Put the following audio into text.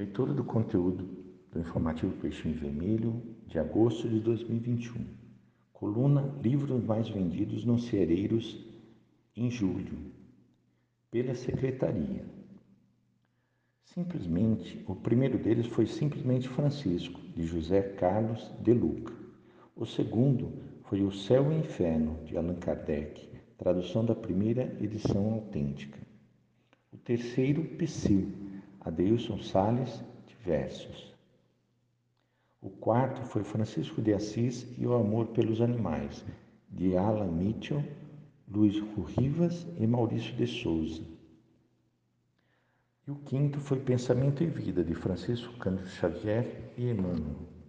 Leitura do conteúdo do informativo Peixinho Vermelho de agosto de 2021. Coluna Livros mais vendidos nos cereiros em julho, pela secretaria. Simplesmente, o primeiro deles foi Simplesmente Francisco, de José Carlos de Luca. O segundo foi O Céu e o Inferno, de Allan Kardec, tradução da primeira edição autêntica. O terceiro, Psil, Adeilson Sales, de Versos. O quarto foi Francisco de Assis e o Amor pelos Animais, de Alan Mitchell, Luiz Rivas e Maurício de Souza. E o quinto foi Pensamento e Vida, de Francisco Cândido Xavier e Emmanuel.